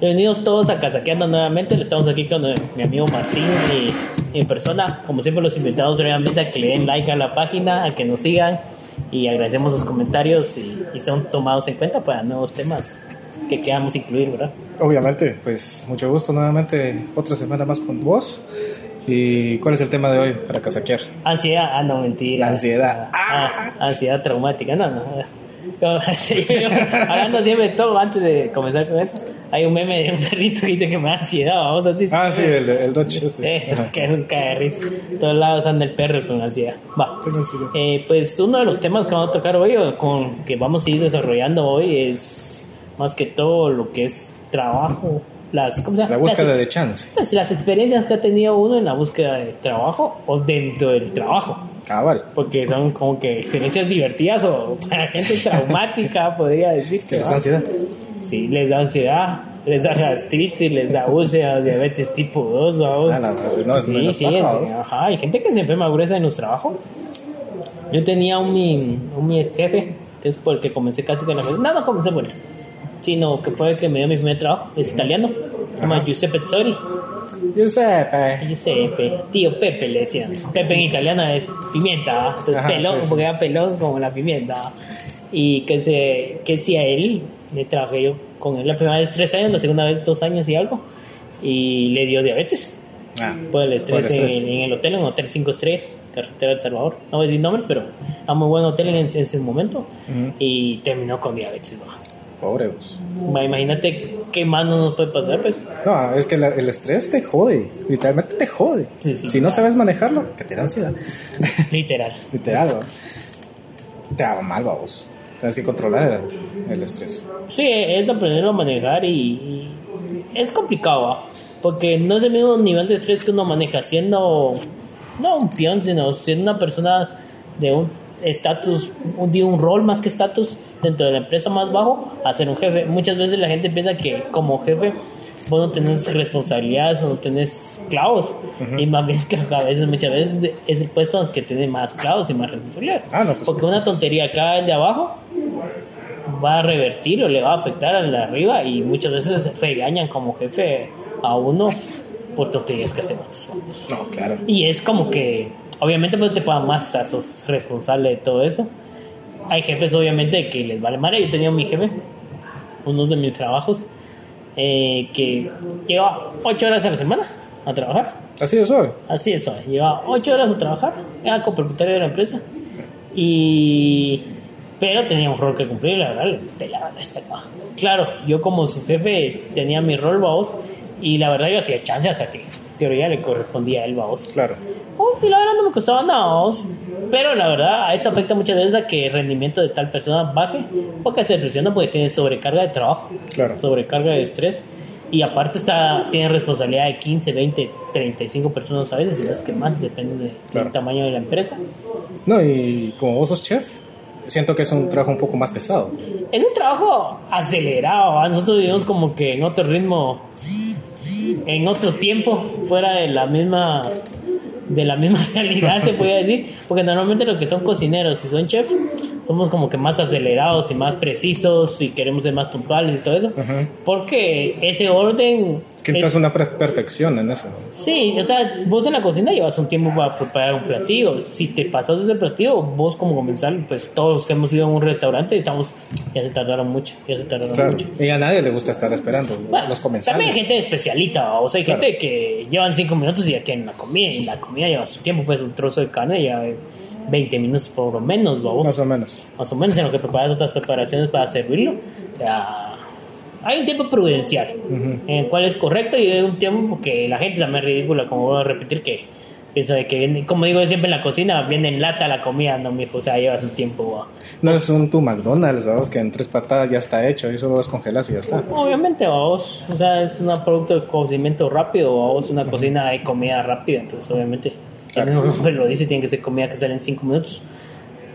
Bienvenidos todos a Casaqueando nuevamente. Estamos aquí con eh, mi amigo Martín y, en persona. Como siempre, los invitamos nuevamente a que le den like a la página, a que nos sigan y agradecemos sus comentarios y, y son tomados en cuenta para nuevos temas que queramos incluir, ¿verdad? Obviamente, pues mucho gusto nuevamente. Otra semana más con vos. ¿Y cuál es el tema de hoy para casaquear? Ansiedad, ah, no, mentira. ansiedad. Ah, ansiedad traumática, no, no. Hablando siempre de todo antes de comenzar con eso, hay un meme de un perrito que dice que me da ansiedad, vamos así. Ah, sí, el, el Dodge este. Eso, que es un cagarriz. Todos lados anda el perro con ansiedad. Va. Eh, pues uno de los temas que vamos a tocar hoy, o con que vamos a ir desarrollando hoy, es más que todo lo que es trabajo, las, ¿cómo se llama? La búsqueda Las- de chance. pues, las experiencias que ha tenido uno en la búsqueda de trabajo o dentro del trabajo. Cabal. Porque son como que experiencias divertidas o para gente traumática, podría decirse. ¿Es ¿va? ansiedad? Sí, les da ansiedad, les da gastritis, les da úlceras, diabetes tipo 2, vamos. Ah, no, es sí, sí, paja, sí, ajá. Hay gente que se enferma gruesa en los trabajos. Yo tenía un mi, un mi jefe, que es por el que comencé casi con la No, no comencé por él, sino que fue el que me dio mi primer trabajo. Es italiano, se llama. Giuseppe Zori. Giuseppe. Giuseppe, tío Pepe le decían. Pepe en italiano es pimienta, entonces Ajá, pelón, sí, sí. porque era pelón como la pimienta. Y que se que si a él le trabajé yo con él la primera vez tres años, la segunda vez dos años y algo, y le dio diabetes Ah, por el estrés, por el estrés. En, en el hotel, en Hotel 5 Estrellas, carretera del Salvador. No voy a decir nombres, pero era muy buen hotel en, en ese momento Ujú. y terminó con diabetes. ¿no? Pobre Imagínate qué más no nos puede pasar, pues. No, es que la- el estrés te jode. Literalmente te jode. Sí, sí, si no sabes manejarlo, que te da ansiedad. Literal. Literal, ¿va? Te hago mal, vos. Tienes que controlar el, el estrés. Sí, es de aprenderlo a manejar y, y es complicado, ¿va? porque no es el mismo nivel de estrés que uno maneja siendo, no un peón, sino siendo una persona de un estatus, de un rol más que estatus dentro de la empresa más bajo, a ser un jefe. Muchas veces la gente piensa que como jefe vos no tenés responsabilidades o no tenés clavos, y más bien que a veces, muchas veces es el puesto que tiene más clavos y más responsabilidades. Ah, no, pues- Porque una tontería acá el de abajo va a revertir o le va a afectar al de arriba y muchas veces regañan como jefe a uno por tonterías que hacemos. No, claro. Y es como que, obviamente, pues te pagan más, a sos responsable de todo eso. Hay jefes, obviamente, que les vale madre. Yo tenía mi jefe, uno de mis trabajos, eh, que lleva ocho horas a la semana a trabajar. Así de suave. Así es, suave. lleva ocho horas a trabajar, era copropietario de la empresa. Y. Pero tenía un rol que cumplir, la verdad, le esta. Claro, yo como su jefe tenía mi rol, vamos, y la verdad yo hacía chance hasta que, en teoría, le correspondía a él, vamos. Claro. Oh, y la verdad no me costaba nada, vamos. Pero la verdad, a eso afecta muchas veces a que el rendimiento de tal persona baje, porque se presiona porque tiene sobrecarga de trabajo Claro. sobrecarga de estrés y aparte está tiene responsabilidad de 15, 20, 35 personas a veces, y no es que más, depende de- Claro. del tamaño de la empresa. No, y como vos sos chef, siento que es un trabajo un poco más pesado. Es un trabajo acelerado, ¿va? nosotros vivimos como que en otro ritmo, en otro tiempo, fuera de la misma de la misma realidad se podría decir, porque normalmente los que son cocineros y son chefs somos como que más acelerados y más precisos y queremos ser más puntuales y todo eso, Ujú. porque ese orden Es que necesitas una perfección en eso. Sí, o sea, vos en la cocina llevas un tiempo para preparar un platillo. Si te pasas ese platillo, vos como comensal, pues todos los que hemos ido a un restaurante estamos, ya se tardaron mucho, ya se tardaron Claro. mucho. Y a nadie le gusta estar esperando. Bueno, los también comensales. hay gente especialita, o sea, hay Claro. gente que llevan cinco minutos y ya quieren la comida, y la comida lleva su tiempo, pues un trozo de carne ya 20 minutos por lo menos. Más o menos. más o menos en lo que preparas otras preparaciones para servirlo. O sea, hay un tiempo prudencial en el cual es correcto y hay un tiempo que la gente también es ridícula, como voy a repetir, que piensa de que viene, como digo siempre en la cocina, viene en lata la comida, no, mijo, o sea, lleva su tiempo. No es un tu McDonald's, vamos, que en tres patadas ya está hecho y solo lo descongelas y ya está. Obviamente, vamos, o sea, es un producto de cocimiento rápido, vamos, una cocina de comida rápida, entonces obviamente, Claro. el nombre lo dice, tiene que ser comida que sale en 5 minutos.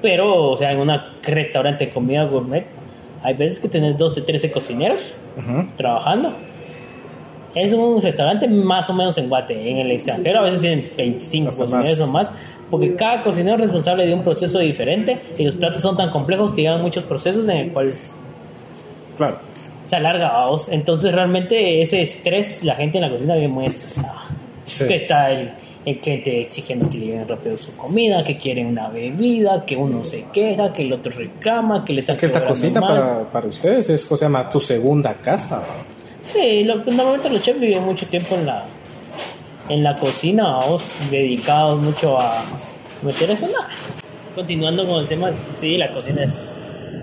Pero, o sea, en un restaurante de comida gourmet, hay veces que tenés 12, 13 cocineros Ujú. trabajando. Es un restaurante más o menos en Guate. En el extranjero a veces tienen 25 Hasta cocineros más. o más. porque cada cocinero es responsable de un proceso diferente y los platos son tan complejos que llevan muchos procesos en el cual Claro. se alarga vamos. Entonces realmente ese estrés, la gente en la cocina viene muy estresada. Sí. Que está el, el cliente exigiendo que le lleguen rápido su comida, que quiere una bebida, que uno se queja, que el otro reclama, que le está Es que esta cosita para, para ustedes es, ¿cómo se llama? Tu segunda casa. Sí, lo, normalmente los chefs viven mucho tiempo en la en la cocina, dedicados mucho a meter eso. nada. Continuando con el tema, sí, la cocina es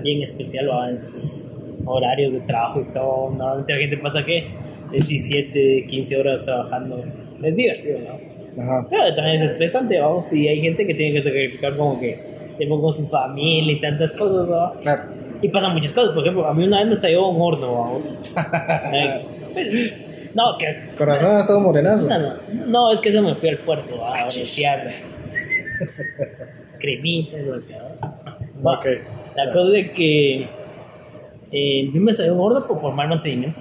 bien especial, va en sus horarios de trabajo y todo. Normalmente la gente pasa que 17, 15 horas trabajando. Es divertido, ¿no? Ajá. Pero también es estresante, vamos, y hay gente que tiene que sacrificar como que tiempo con su familia y tantas cosas, ¿no? Claro. Y pasan muchas cosas, por ejemplo, a mí una vez me estalló un horno, vamos. Eh, pues, no, que... Corazón ha estado morenazo. No, no, no, es que eso me fui al puerto a voltear. Cremita, y lo que- Va, Ok. La cosa es que eh, yo me salió un horno por, por mal mantenimiento.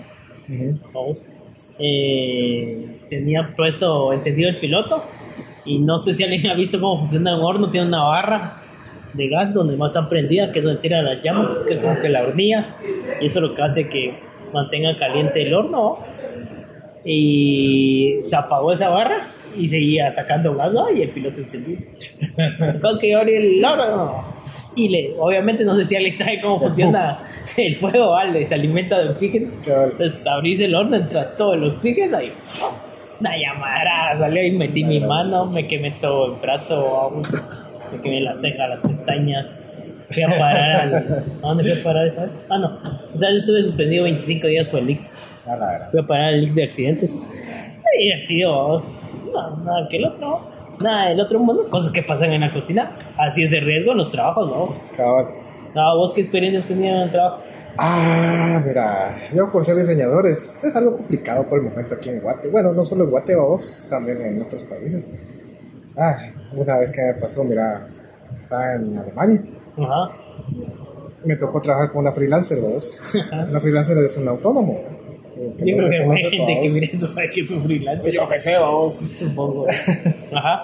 Vamos. Eh, tenía puesto encendido el piloto y no sé si alguien ha visto cómo funciona un horno. Tiene una barra de gas donde más está prendida, que es donde tira las llamas, que es como que la hornilla. Y eso es lo que hace que mantenga caliente el horno. Y se apagó esa barra y seguía sacando gas ¿no? y el piloto encendido. Cosa es que abrí el horno y le, obviamente no sé si alguien sabe cómo funciona el fuego, ¿vale? Se alimenta de oxígeno. Entonces abrís el horno, entra todo el oxígeno y una llamarada salió y metí mi mano, me quemé todo el brazo, vamos, me quemé la ceja, las pestañas. Fui a parar al. ¿A dónde fui a parar esa vez? Ah, no. O sea, estuve suspendido 25 días por el Ix. A la vera. Fui a parar al Ix de accidentes. Ay, divertido. No, nada que el otro. Nada, el otro mundo, cosas que pasan en la cocina. Así es de riesgo en los trabajos, vamos. Cabal. Ah, ¿Vos qué experiencias tenías en el trabajo? Ah, mira, yo por ser diseñador es, es algo complicado por el momento aquí en Guate. Bueno, no solo en Guate, vos, también en otros países. Ah, una vez que me pasó, mira, estaba en Alemania. Ajá. Me tocó trabajar con una freelancer, vos. Una freelancer es un autónomo. que Yo creo que hay gente que mire eso sabe que es un freelancer. Yo qué sé, vos. Supongo. Ajá.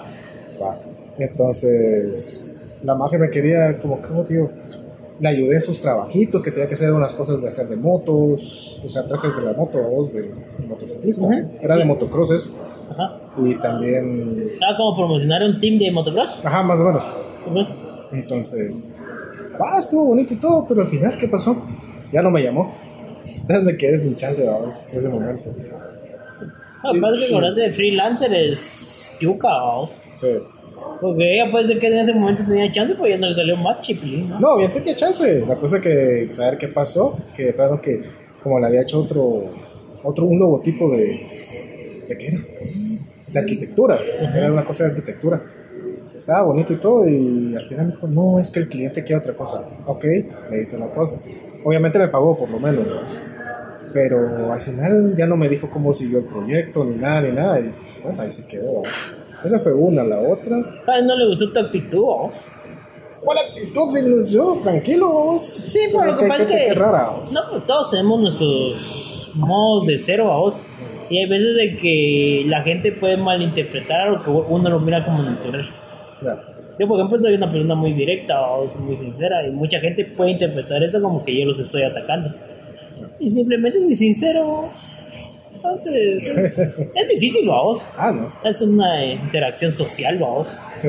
Va. Entonces, la magia me quería, como, ¿cómo digo? Le ayudé en sus trabajitos, que tenía que hacer unas cosas de hacer de motos, o sea, trajes de la moto, vos, de motociclismo. Era de motocross eso. Ajá. Y también, Era como promocionar un team de motocross. ajá, más o menos. Entonces, ah, estuvo bonito y todo, pero al final, ¿qué pasó? Ya no me llamó. Entonces me quedé sin chance, vamos, en ese momento. Que pasa es que acordate de freelancer es yuca, vamos. Sí. Porque ella puede ser que en ese momento tenía chance, pues ya no le salió más chipilín, ¿no? No, bien tenía chance. La cosa que saber qué pasó, que plano que como le había hecho otro, otro un logotipo de, ¿de qué era? De arquitectura. Era una cosa de arquitectura. Estaba bonito y todo y al final me dijo, no, es que el cliente quiere otra cosa. Ok, le hice una cosa. Obviamente me pagó por lo menos, ¿no? pero al final ya no me dijo cómo siguió el proyecto, ni nada, ni nada. Y bueno, ahí se quedó. Esa fue una, la otra. A él no le gustó tu actitud. ¿Cuál actitud? Si yo, tranquilo, vos. Sí, pero lo Es que pasa es que. que rara, vos. No, todos tenemos nuestros modos de ser, vamos. Y hay veces de que la gente puede malinterpretar o que uno lo mira como natural. Ya. Yo, por ejemplo, soy una persona muy directa o muy sincera y mucha gente puede interpretar eso como que yo los estoy atacando. Y simplemente soy sincero. Entonces, es, es difícil, vamos. Ah, no. Es una interacción social, vamos. Sí.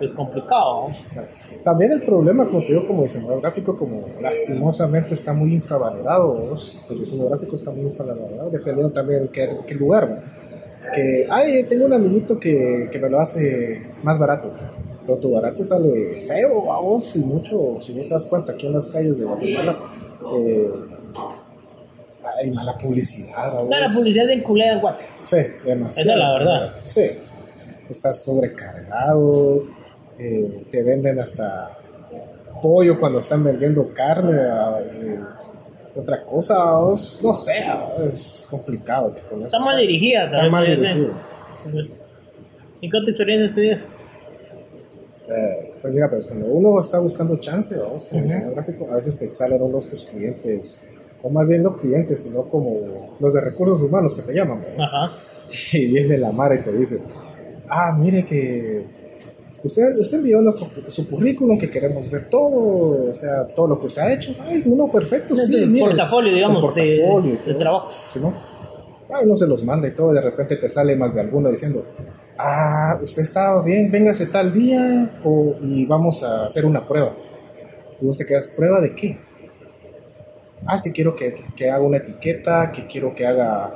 Es complicado, vamos. También el problema, como te digo, como diseñador gráfico, como lastimosamente está muy infravalorado, vos. el diseño gráfico está muy infravalorado, dependiendo también qué, qué lugar, ¿no? Que, ay, tengo un amiguito que, que me lo hace más barato, pero tu barato sale feo, vamos, y mucho, si no te das cuenta, aquí en las calles de Guatemala, eh, hay mala publicidad, vamos. Claro, la publicidad de culera en Guate. Sí, demasiado. Esa es la verdad. Sí, estás sobrecargado, eh, te venden hasta pollo cuando están vendiendo carne, eh, otra cosa, no sé, es complicado. con Está mal dirigida, Está mal Sí. dirigido. ¿Y cuánta experiencia tenido? Eh, pues mira, pues cuando uno está buscando chance, vamos, como diseñador gráfico, a veces te salen unos tus clientes, o más bien no clientes, sino como los de recursos humanos que te llaman. Ajá. y viene la madre y te dice, ah, mire que Usted, usted envió nuestro, su currículum, que queremos ver todo, o sea, todo lo que usted ha hecho. Ay, uno perfecto, sí, el mire, portafolio, digamos, portafolio de, de trabajos. ¿Sí, no? Ay, uno se los manda y todo, y de repente te sale más de alguno diciendo, ah, usted está bien, véngase tal día, o, y vamos a hacer una prueba. Y vos te quedas, ¿prueba de qué? Ah, es que quiero que, que haga una etiqueta, que quiero que haga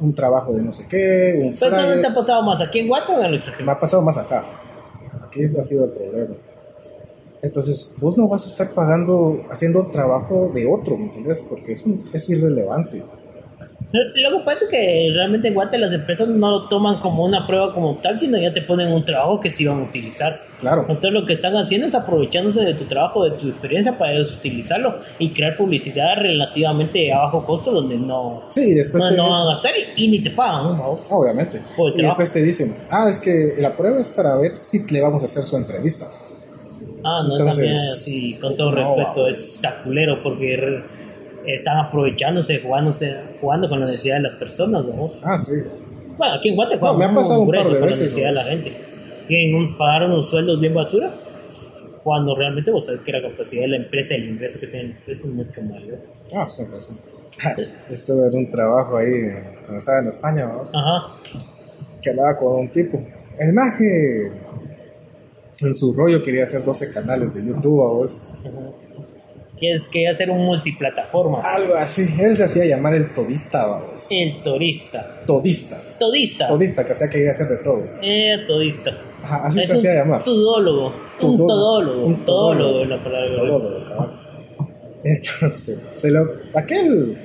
un trabajo de no sé qué, un Pero flyer. te ha pasado más aquí en Guato o en el? Me ha pasado más acá. Aquí ese ha sido el problema. Entonces, vos no vas a estar pagando, haciendo trabajo de otro, ¿me entiendes? Porque es, un- es irrelevante. Lo que pasa es que realmente en Guate las empresas no lo toman como una prueba como tal, sino ya te ponen un trabajo que sí van a utilizar. Claro. Entonces lo que están haciendo es aprovechándose de tu trabajo, de tu experiencia para ellos utilizarlo y crear publicidad relativamente a bajo costo donde no, Sí, después no, te- no van a gastar y, y ni te pagan, ¿no? Obviamente. Y trabajo. después te dicen, ah, es que la prueba es para ver si le vamos a hacer su entrevista. Ah, no, Entonces, también así, con todo no, respeto, vamos. es taculero porque están aprovechándose, jugándose, jugando con la necesidad de las personas, ¿no? Ah, sí. Bueno, aquí en Guate No, me ha pasado un par de con la veces, necesidad de la gente. Quieren un- pagar unos sueldos bien basuras cuando realmente vos sabes que la capacidad de la empresa, el ingreso que tiene la empresa es mucho mayor. Ah, sí, pues sí. Estuve en un trabajo ahí cuando estaba en España, vamos, Ajá. que hablaba con un tipo. El maje en su rollo quería hacer 12 canales de YouTube, vos. Quieres que hacer un multiplataformas. Algo así. Él se hacía llamar el todista, vamos. El turista. Todista. Todista. Todista, que hacía que iba a hacer de todo. Eh, todista. Ajá, así es se hacía llamar. Todólogo. Un Todólogo. todólogo. Un todólogo todólogo. es la palabra. Todo, cabal. Entonces, se lo, aquel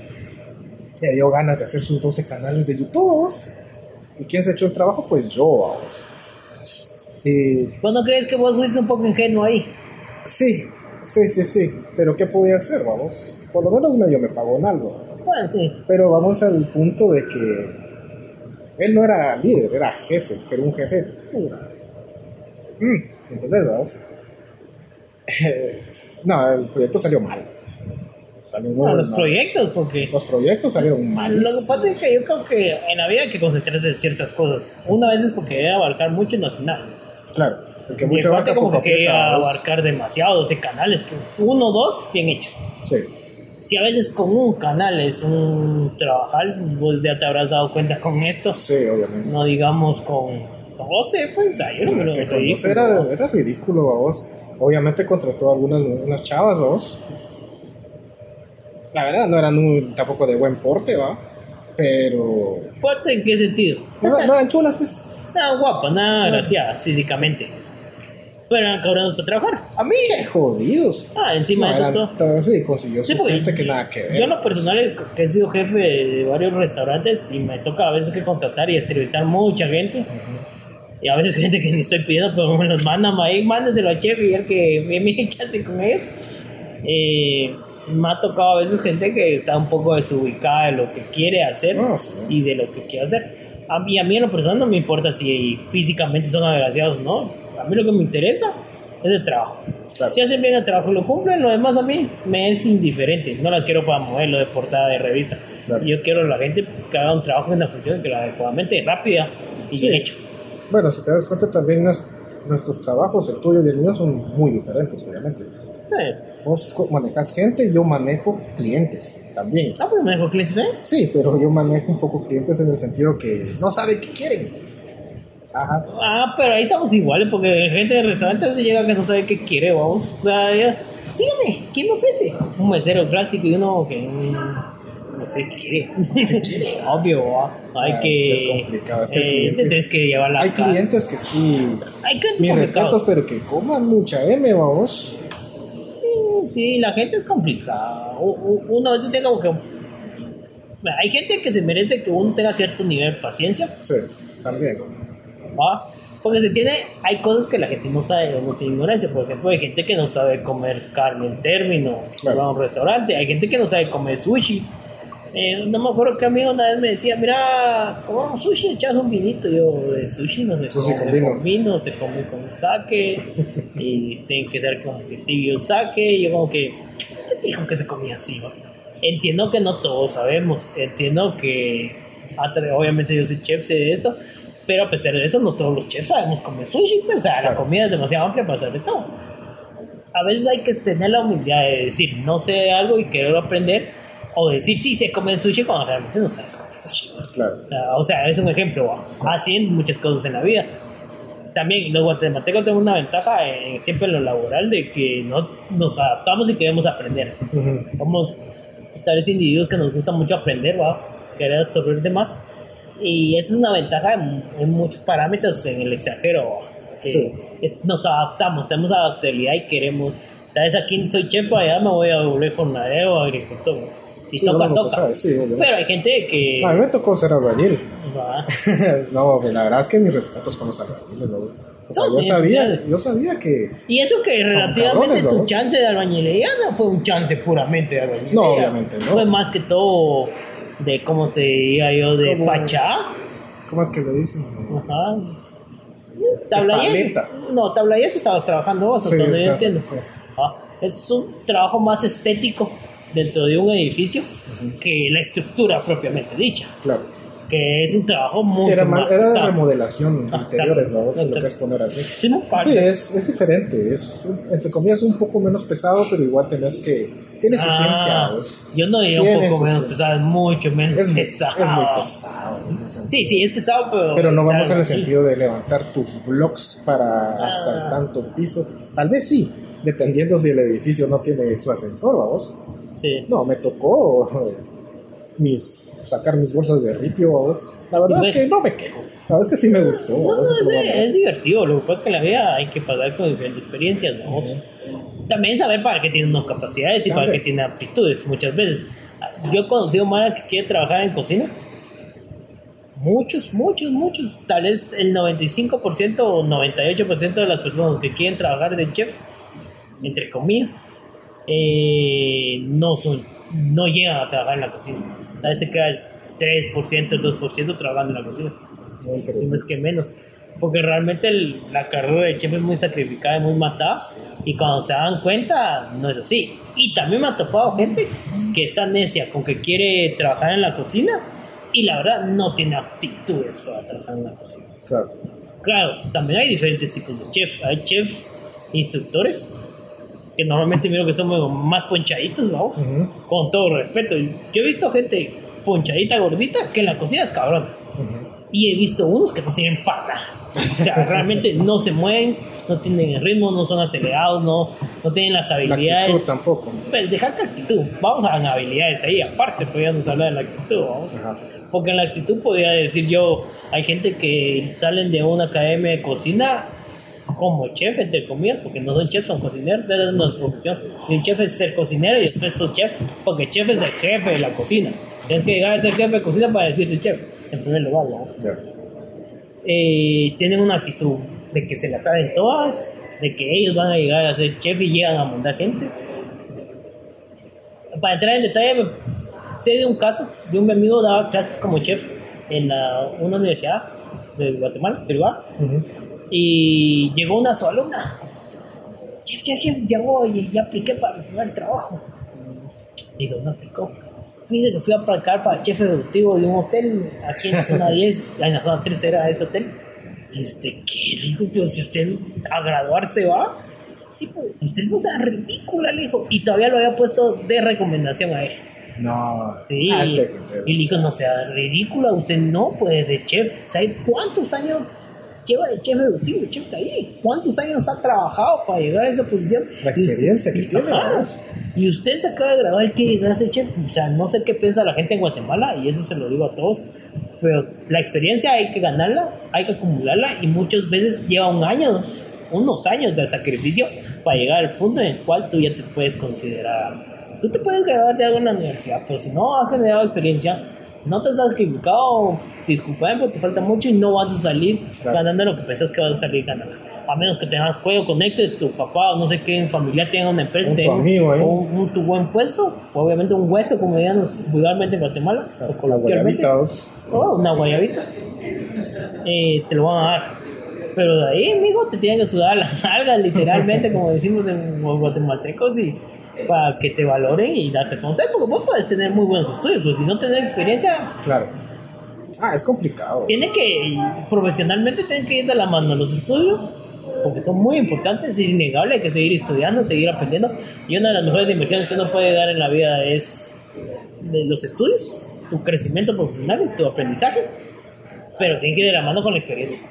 le dio ganas de hacer sus 12 canales de YouTube. vamos. ¿Y quién se echó el trabajo? Pues yo, vamos. Y ¿Vos no crees que vos fuiste un poco ingenuo ahí? sí, sí, sí, sí. Pero ¿qué podía hacer, vamos? Por lo menos medio me pagó en algo. Bueno, sí. Pero vamos al punto de que él no era líder, era jefe, pero un jefe pura. Mm, ¿Entendés, vamos? no, el proyecto salió mal. Salió muy Bueno, los mal. proyectos, porque Los proyectos salieron mal. lo que pasa es que yo creo que en la vida hay que concentrarse en ciertas cosas. Una vez es porque debe abarcar mucho y no hace nada. Claro, porque aparte abarca como que quería abarcar demasiado 12 canales, que uno o dos, bien hechos. Sí, Si a veces con un canal es un trabajar, vos ya te habrás dado cuenta con esto, sí, obviamente. no digamos con 12, pues ahí yo no es que con ridículo. dos era, era ridículo, vos. Obviamente contrató a algunas unas chavas, vos. La verdad, no eran muy- tampoco de buen porte, va. Pero. ¿Fuerte en qué sentido? No, no eran chulas, pues. Nada guapa, nada graciada físicamente. Pero eran cabrones para trabajar. A mí. Qué jodidos. Ah, encima No, de eso eran- todo. sí, consiguió Sí, su gente que nada que ver. Yo en lo personal que he sido jefe de varios restaurantes y me toca a veces que contratar y entrevistar mucha gente. Y a veces gente que ni estoy pidiendo, pero me los mandan ahí, mándeselo a chef y el que me mire qué hace con ellos. Eh, me ha tocado a veces gente que está un poco desubicada de lo que quiere hacer Ah, sí. y de lo que quiere hacer. A mí, a mí en lo personal no me importa si físicamente son agraciados no. A mí lo que me interesa es el trabajo. Claro. Si hacen bien el trabajo y lo cumplen, lo demás a mí me es indiferente. No las quiero para modelo de portada de revista. Claro. Yo quiero a la gente que haga un trabajo en la función que haga adecuadamente, rápida y Sí. bien hecho. Bueno, si te das cuenta, también nos- nuestros trabajos, el tuyo y el mío, son muy diferentes, obviamente. Eh, Vos manejas gente, yo manejo clientes también. ah, pero me dejo clientes, ¿eh? Sí, pero yo manejo un poco clientes en el sentido que no saben qué quieren. Ajá. Ah, pero ahí estamos iguales, porque gente de restaurantes se llega que no sabe qué quiere, vamos. O sea, ya, dígame, ¿quién me ofrece? Un mesero clásico y uno que mm, no sé qué quiere. Obvio, ¿va? hay Ah, que. es que es complicado, es que hay eh, clientes- que llevar la Hay cara. clientes que sí, Hay clientes mis respetos, pero que coman mucha M, vamos. Sí, sí, la gente es complicada. Uno a veces tiene como que. Hay gente que se merece que uno tenga cierto nivel de paciencia, Sí, también. ¿Va? Porque se tiene, hay cosas que la gente no sabe o no tiene ignorancia. Por ejemplo, hay gente que no sabe comer carne en término, Claro. va a un restaurante. Hay gente que no sabe comer sushi. Eh, no me acuerdo que amigo una vez me decía, mira, comamos sushi, echas un vinito. Yo, de sushi no se Sushi come con vino. con vino, se come con sake. y tiene que ser como que tibio el sake. Y yo como que, ¿qué dijo que se comía así? Entiendo que no todos sabemos. Entiendo que, obviamente yo soy chef, sé de esto. Pero a pesar de eso, no todos los chefs sabemos comer sushi, pues, o sea, la Claro. comida es demasiado amplia para hacer de todo. A veces hay que tener la humildad de decir, no sé algo y querer aprender, o decir, sí, sé comer sushi cuando realmente no sabes comer sushi. Claro. O sea, es un ejemplo. Así en muchas cosas en la vida. También los guatemaltecos tenemos una ventaja en- siempre en lo laboral de que no, nos adaptamos y queremos aprender. Ujú. Somos tal vez individuos que nos gusta mucho aprender, ¿va? querer absorber de más. Y eso es una ventaja en, en muchos parámetros en el extranjero. Que Sí. nos adaptamos, tenemos adaptabilidad y queremos. Tal vez aquí soy chef, allá me voy a volver jornalero o agricultor. Si Sí, toca, nunca toca. sabe, sí. Pero hay gente que. A mí me tocó ser albañil. no, la verdad es que mis respetos con los albañiles, ¿no? O sea, No, yo sabía, yo sabía que... Y eso que relativamente cabrones, tu ¿no? chance de albañilería no fue un chance puramente de albañilería. No, obviamente no. Fue más que todo de, ¿cómo te diría yo? De fachada. ¿Cómo es que le dicen? Ajá. Tablayés. paleta. No, tablayés estabas trabajando vos, Sí, donde yo entiendo. sí. Ah, es un trabajo más estético dentro de un edificio que la estructura propiamente dicha. Claro. Que es un trabajo mucho Sí, era, más era de remodelación Ah, interiores. Si lo quieres poner así. Sí, no, Sí, es, es diferente, es entre comillas un poco menos pesado, pero igual tenés que... Tiene su Ah, ciencia, ¿ves? Yo no diría un poco menos pesado, es mucho menos Es, pesado. es muy pesado. Sí, sí, es pesado, pero. Pero no vamos en el sentido de levantar tus blocks para hasta Ah. el tanto piso. Tal vez sí, dependiendo si el edificio no tiene su ascensor, vamos. Sí. No, me tocó mis sacar mis bolsas de ripio, vamos. La verdad Y es que no me quejo. La verdad es que sí me gustó. No, vamos, no, es, es divertido. Lo que pasa es que la vida hay que pasar con diferentes experiencias, ¿no? También saber para qué tiene unas capacidades y para qué tiene aptitudes, muchas veces. Yo he conocido Mara que quiere trabajar en cocina. Muchos, muchos, muchos. Tal vez el 95% o 98% de las personas que quieren trabajar de chef, entre comillas, eh, no son, no llegan a trabajar en la cocina. Tal vez se queda el 3%, el 2% trabajando en la cocina. No es que menos. Porque realmente el- la carrera de chef es muy sacrificada y muy matada. Y cuando se dan cuenta, no es así. Y también me ha topado gente que está necia con que quiere trabajar en la cocina y la verdad no tiene aptitudes para trabajar en la cocina. Claro. Claro, también hay diferentes tipos de chefs. Hay chefs instructores que normalmente miro que son más ponchaditos, vamos. Con todo respeto. Yo he visto gente ponchadita, gordita, que en la cocina es cabrón. Ujú. Y he visto unos que no sirven para nada. O sea, realmente no se mueven, no tienen el ritmo, no son acelerados, no, no tienen las La habilidades. actitud tampoco. Pues deja que actitud. Vamos a las habilidades ahí, aparte, podríamos hablar de la actitud. ¿vamos? Ajá. Porque en la actitud podría decir yo, hay gente que salen de una academia de cocina como chef, entre comillas, porque no son chefs, son cocineros, esa es una profesión. Y un chef es ser cocinero y después sos chef, porque chef es el jefe de la cocina. Tienes que llegar a ser jefe de cocina para decirte chef, en primer lugar. ¿no? Eh, tienen una actitud de que se la saben todas, de que ellos van a llegar a ser chef y llegan a mandar gente. Para entrar en detalle, sé de un caso de un amigo daba clases como chef en la- una universidad de Guatemala, privada, Ujú. y llegó una sola alumna. Chef, chef, chef, ya voy, ya apliqué para mi primer trabajo. ¿Y dónde aplicó? Fíjate que fui a aplicar para chef ejecutivo de un hotel aquí en la zona 10, en la zona 3 era ese hotel. Y usted, ¿qué? Dijo, pero si usted a graduarse va. Sí, pues, usted no sea ridícula, le dijo. Y todavía lo había puesto de recomendación a él. No. Sí, Ah, este- y le dijo, no sea ridícula, usted no puede ser chef. ¿Sabe cuántos años lleva de chef ejecutivo, de chef de ahí? ¿Cuántos años ha trabajado para llegar a esa posición? La experiencia que Y- tiene, ajá. Y usted se acaba de graduar y quiere llegar a chef. O sea, no sé qué piensa la gente en Guatemala, y eso se lo digo a todos. Pero la experiencia hay que ganarla, hay que acumularla, y muchas veces lleva un año, unos años de sacrificio para llegar al punto en el cual tú ya te puedes considerar. Tú te puedes graduar de algo en la universidad, pero si no has generado experiencia, no te has sacrificado, disculpame, porque te falta mucho y no vas a salir Claro. ganando lo que pensás que vas a salir ganando. A menos que tengas cuello conecte, tu papá o no sé qué en familia tenga una empresa, Un tenga amigo ahí. un, un tu buen puesto, o obviamente un hueso, como dirían vulgarmente en Guatemala, o La coloquialmente, guayabita, vos. o una guayabita, eh, te lo van a dar. Pero de ahí, amigo, te tienen que sudar las nalgas, literalmente, como decimos en los guatemaltecos, y para que te valoren y darte conocer, porque vos puedes tener muy buenos estudios, pero si no tenés experiencia, Claro. Ah, es complicado. Tiene que, profesionalmente, tienen que ir de la mano los estudios, porque son muy importantes, es innegable, hay que seguir estudiando, seguir aprendiendo. Y una de las mejores inversiones que uno puede dar en la vida es de los estudios, tu crecimiento profesional y tu aprendizaje, pero tiene que ir de la mano con la experiencia.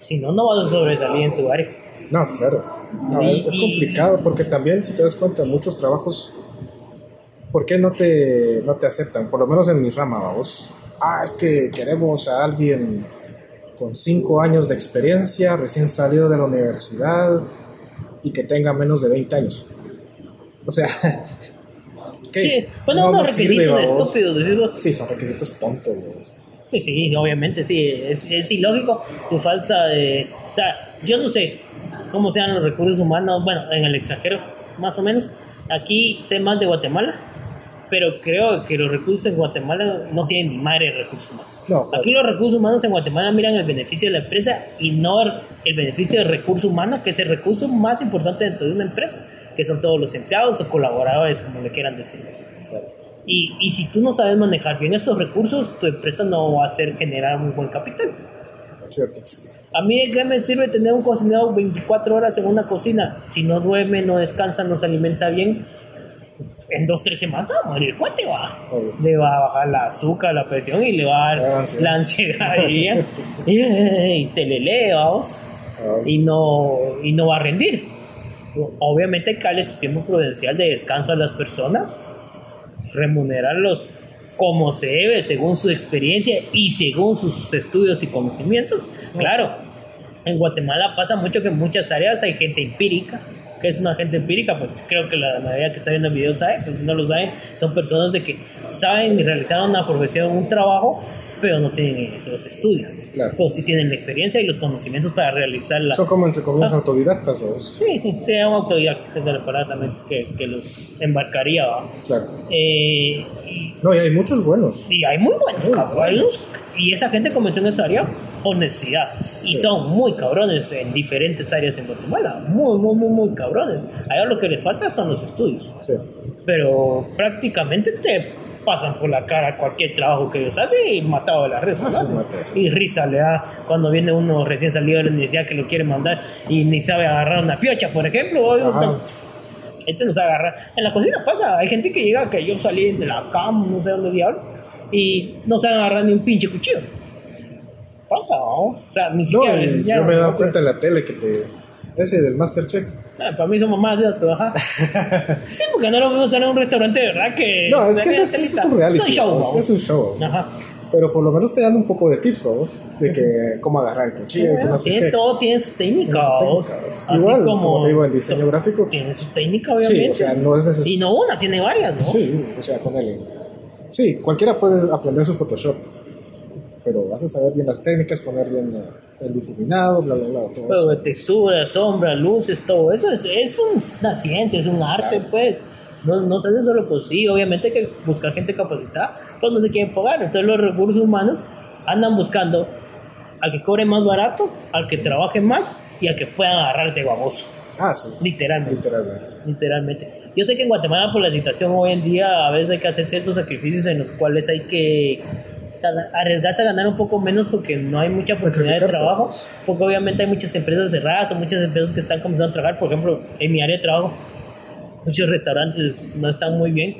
Si no, no vas a sobresalir en tu área. No, claro. No, Y- es complicado porque también, si te das cuenta, muchos trabajos, ¿por qué no te, no te aceptan? Por lo menos en mi rama, vamos. Ah, es que queremos a alguien con cinco años de experiencia, recién salido de la universidad y que tenga menos de 20 años. O sea, ¿qué? Sí, Bueno, No- unos no sirve, requisitos babos. estúpidos, decirlo. Sí, son requisitos tontos. babos. Sí, sí, obviamente, sí, es, es ilógico su falta de... O sea, yo no sé cómo sean los recursos humanos, bueno, en el extranjero, más o menos. Aquí sé más de Guatemala, pero creo que los recursos en Guatemala no tienen ni madre de recursos humanos. No, Aquí los recursos humanos en Guatemala miran el beneficio de la empresa y no el- beneficio del recurso humano, que es el recurso más importante dentro de una empresa, que son todos los empleados o colaboradores, como le quieran decir. Y, y si tú no sabes manejar bien esos recursos, tu empresa no va a hacer generar un buen capital. cierto. A mí, ¿de qué me sirve tener un cocinero 24 horas en una cocina? Si no duerme, no descansa, no se alimenta bien, en dos, tres semanas va a morir cuate, va. Obvio. Le va a bajar la azúcar, la presión y le va a La dar ansiedad. la ansiedad y, y, te le lee, vamos. Ah, Y no, y no va a rendir. Obviamente hay que darle tiempo prudencial de descanso a las personas, remunerarlos como se debe, según su experiencia y según sus estudios y conocimientos. Claro, en Guatemala pasa mucho que en muchas áreas hay gente empírica. que es una gente empírica? Pues creo que la mayoría que está viendo el video sabe, pues si no lo saben, son personas de que saben realizar una profesión, un trabajo, pero no tienen esos estudios. Claro. Pero sí tienen la experiencia y los conocimientos para realizarla. Son como entre comillas Ah. autodidactas, vos. Sí, sí, sí, un autodidacta, esa es la palabra también que, que los embarcaría. ¿va? Claro. Eh, y, No, y hay muchos buenos. y hay muy buenos Muy unos- Y esa gente comenzó en esa área por necesidad. Y Sí. son muy cabrones en diferentes áreas en Guatemala. Muy, muy, muy, muy cabrones. Allá lo que les falta son los estudios. Sí. Pero prácticamente te pasan por la cara cualquier trabajo que ellos hacen y matado de la risa. Ah, ¿no? Y risa le da cuando viene uno recién salido de la universidad que lo quiere mandar y ni sabe agarrar una piocha, por ejemplo. Este no sabe agarrar. En la cocina pasa, hay gente que llega que yo salí de la cama, no sé dónde diablos, y no sabe agarrar ni un pinche cuchillo. Pasa, vamos. O sea, ni No, siquiera y yo me he dado ¿no? cuenta en la tele que te. Ese del Masterchef. Ah, para mí son mamás esas, pero ajá. Sí, porque no lo vemos en un restaurante de verdad que. No, es de que es, es un reality. Es un show, vamos. Es un show. Ajá. Pero por lo menos te dan un poco de tips, vamos. De que cómo agarrar el cuchillo, que no sé qué. todo tiene su técnica, Tiene su vamos. técnica, vamos. Así Igual, como te digo, el diseño gráfico. Tiene su técnica, obviamente. Sí, o sea, no es Y necesario. no una, tiene varias, ¿no? Sí, o sea, ponele. Sí, cualquiera puede aprender su Photoshop. Pero vas a saber bien las técnicas, poner bien eh, el difuminado, bla, bla, bla, todo Pero eso. de textura, sombra, luces, todo eso es, es un- una ciencia, es un arte, Claro. pues. No, no se hace solo pues sí, obviamente hay que buscar gente capacitada, pues no se quieren pagar. Entonces los recursos humanos andan buscando al que cobre más barato, al que trabaje más y al que puedan agarrarte baboso, Ah, sí, literalmente. literalmente. Literalmente. Yo sé que en Guatemala, por la situación hoy en día, a veces hay que hacer ciertos sacrificios en los cuales hay que arriesgarte a ganar un poco menos porque no hay mucha oportunidad de trabajo. Porque obviamente hay muchas empresas cerradas o muchas empresas que están comenzando a trabajar. Por ejemplo, en mi área de trabajo, muchos restaurantes no están muy bien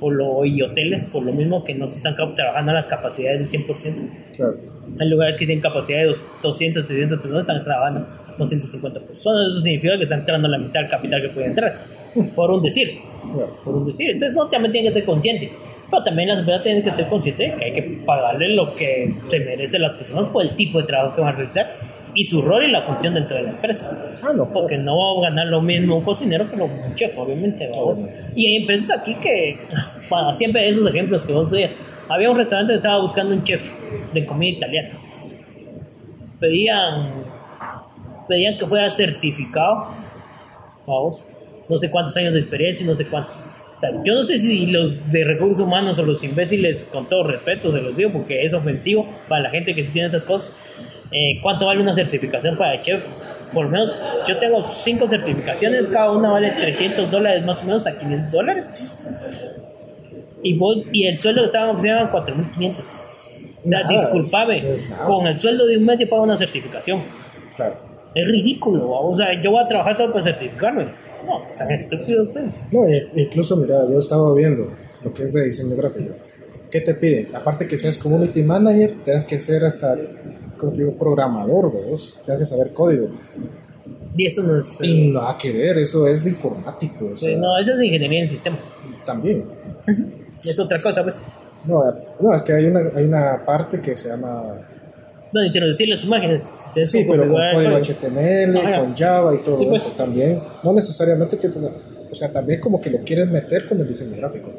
por lo, y hoteles, por lo mismo que no se están trabajando a las capacidades del 100%. Claro. Hay lugares que tienen capacidad de 200, 300 personas, están trabajando con 150 personas. Eso significa que están entrando la mitad del capital que puede entrar, por un decir. claro. Por un decir. Entonces, no, también tienen que ser conscientes. Pero también las empresas tienen que ser conscientes de que hay que pagarle lo que se merece las personas por el tipo de trabajo que van a realizar y su rol y la función dentro de la empresa. Ah, no. Porque no va a ganar lo mismo un cocinero que un chef, obviamente. Y hay empresas aquí que, bueno, siempre esos ejemplos que vos veías. Había un restaurante que estaba buscando un chef de comida italiana. Pedían, pedían que fuera certificado, vamos, no sé cuántos años de experiencia no sé cuántos. Yo no sé si los de recursos humanos o los imbéciles, con todo respeto, se los digo porque es ofensivo para la gente que sí tiene esas cosas. Eh, ¿Cuánto vale una certificación para chef? Por lo menos yo tengo cinco certificaciones, cada una vale 300 dólares más o menos a 500 dólares. Y, vos, y el sueldo que estaban ofreciendo eran 4.500. O sea, nada. con el sueldo de un mes yo pago una certificación. Claro. Es ridículo, ¿va? o sea, yo voy a trabajar solo para certificarme. No, sean estúpidos ustedes. No, e- incluso, mira, yo he estado viendo lo que es de diseño gráfico. ¿Qué te piden? Aparte que seas community manager, tienes que ser hasta, como te digo, programador, vos. Tienes que saber código. Y eso no es... Y eh, nada que ver, eso es de informático. O sea, no, eso es ingeniería en sistemas. También. Es otra cosa, pues. No, no, es que hay una, hay una parte que se llama... Donde introducir las imágenes. Entonces, Sí, pero con código. HTML, Ajá. con Java y todo Sí, pues. eso también. No necesariamente te, o sea, también como que lo quieren meter con el diseño gráfico.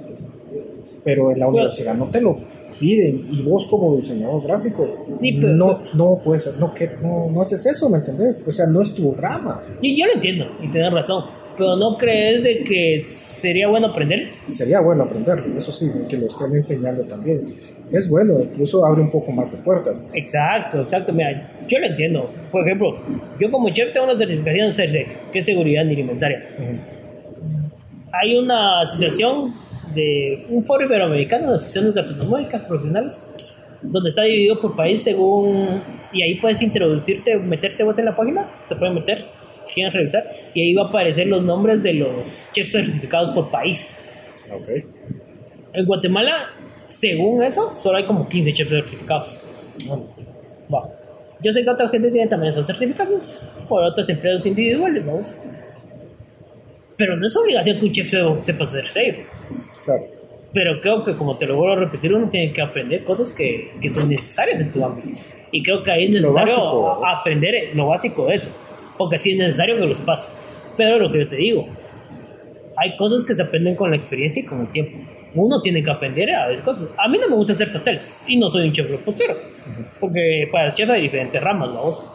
Pero en la universidad no te lo piden y vos como diseñador gráfico Sí, pero- no no puedes no que no, no haces eso, ¿me entendés? O sea, no es tu rama. Y yo lo entiendo, y tienes razón. Pero no crees de que sería bueno aprender. Sería bueno aprenderlo, eso sí, que lo estén enseñando también. Es bueno, incluso abre un poco más de puertas. Exacto, exacto. Mira, yo lo entiendo. Por ejemplo, yo como chef tengo una certificación CERSEC, que es seguridad alimentaria. Hay una asociación de un foro iberoamericano de asociaciones gastronómicas profesionales, donde está dividido por país según. Y ahí puedes introducirte, meterte vos en la página, se pueden meter, quieren revisar, y ahí va a aparecer los nombres de los chefs certificados por país. Ok. En Guatemala, según eso, solo hay como 15 chefs certificados. Bueno. Yo sé que otra gente tiene también esas certificaciones por otras empresas individuales, vamos. Pero no es obligación que un chef se- sepa hacer safe. claro. Pero creo que, como te lo vuelvo a repetir, uno tiene que aprender cosas que, que son necesarias en tu ámbito. Y creo que ahí es Lo necesario a- aprender lo básico de eso. Porque sí es necesario que los pases. Pero lo que yo te digo, hay cosas que se aprenden con la experiencia y con el tiempo. Uno tiene que aprender a veces cosas. A mí no me gusta hacer pasteles y no soy un chef repostero. Porque para el chef hay diferentes ramas, vamos.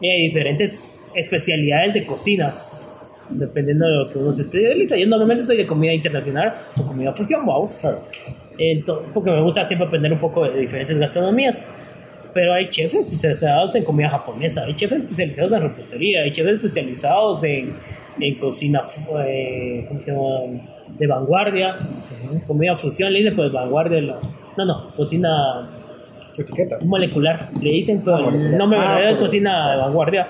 Y hay diferentes especialidades de cocina. Dependiendo de lo que uno se especializa. Yo normalmente soy de comida internacional o comida fusión, vamos. Claro. Entonces, porque me gusta siempre aprender un poco de diferentes gastronomías. Pero hay chefs especializados en comida japonesa, hay chefs especializados en repostería, hay chefs especializados en, en cocina eh, ¿cómo se llama? De vanguardia, comida fusión, le dicen pues vanguardia, la- no, no, cocina Etiqueta. molecular, le dicen, pero Ah, el nombre Ah, verdadero es cocina de vanguardia,